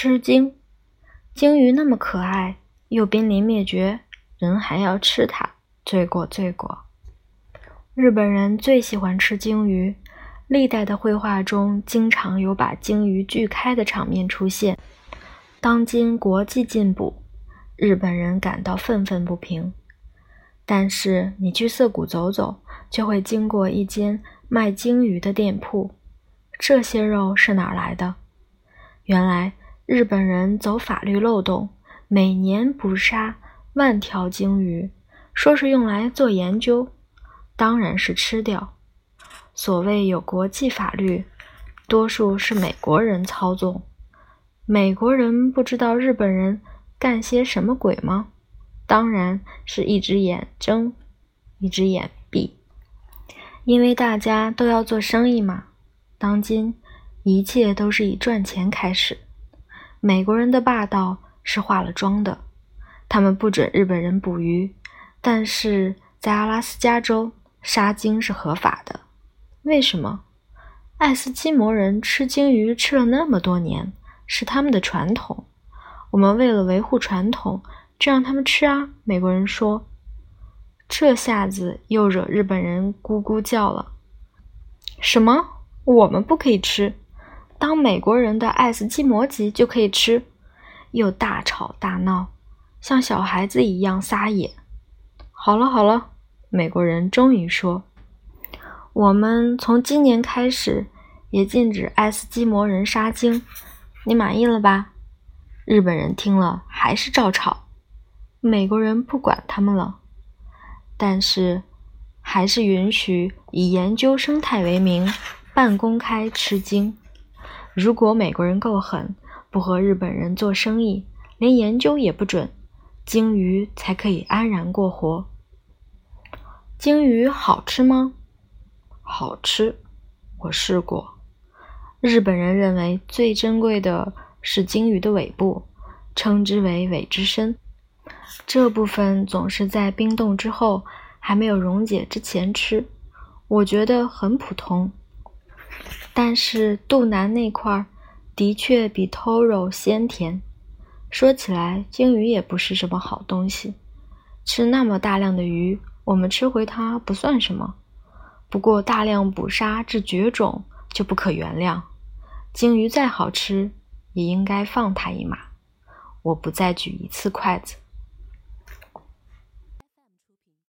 吃鲸，鲸鱼那么可爱，又濒临灭绝，人还要吃它，罪过罪过！日本人最喜欢吃鲸鱼，历代的绘画中经常有把鲸鱼锯开的场面出现。当今国际进步，日本人感到愤愤不平。但是你去涩谷走走，就会经过一间卖鲸鱼的店铺，这些肉是哪来的？原来日本人走法律漏洞，每年捕杀万条鲸鱼，说是用来做研究，当然是吃掉。所谓有国际法律，多数是美国人操纵。美国人不知道日本人干些什么鬼吗？当然是一只眼睁，一只眼闭，因为大家都要做生意嘛。当今。一切都是以赚钱开始。美国人的霸道是化了妆的，他们不准日本人捕鱼，但是在阿拉斯加州杀鲸是合法的。为什么？爱斯基摩人吃鲸鱼吃了那么多年，是他们的传统。我们为了维护传统，就让他们吃啊。美国人说，这下子又惹日本人咕咕叫了。什么？我们不可以吃？当美国人的爱斯基摩籍就可以吃，又大吵大闹，像小孩子一样撒野。好了好了，美国人终于说：“我们从今年开始也禁止爱斯基摩人杀鲸，你满意了吧？”日本人听了还是照吵，美国人不管他们了，但是还是允许以研究生态为名半公开吃鲸。如果美国人够狠，不和日本人做生意，连研究也不准，鲸鱼才可以安然过活。鲸鱼好吃吗？好吃，我试过。日本人认为最珍贵的是鲸鱼的尾部，称之为尾之身。这部分总是在冰冻之后，还没有溶解之前吃，我觉得很普通。但是肚腩那块儿的确比 Toro 鲜甜。说起来，鲸鱼也不是什么好东西。吃那么大量的鱼，我们吃回它不算什么。不过大量捕杀至绝种就不可原谅。鲸鱼再好吃，也应该放它一马。我不再举一次筷子。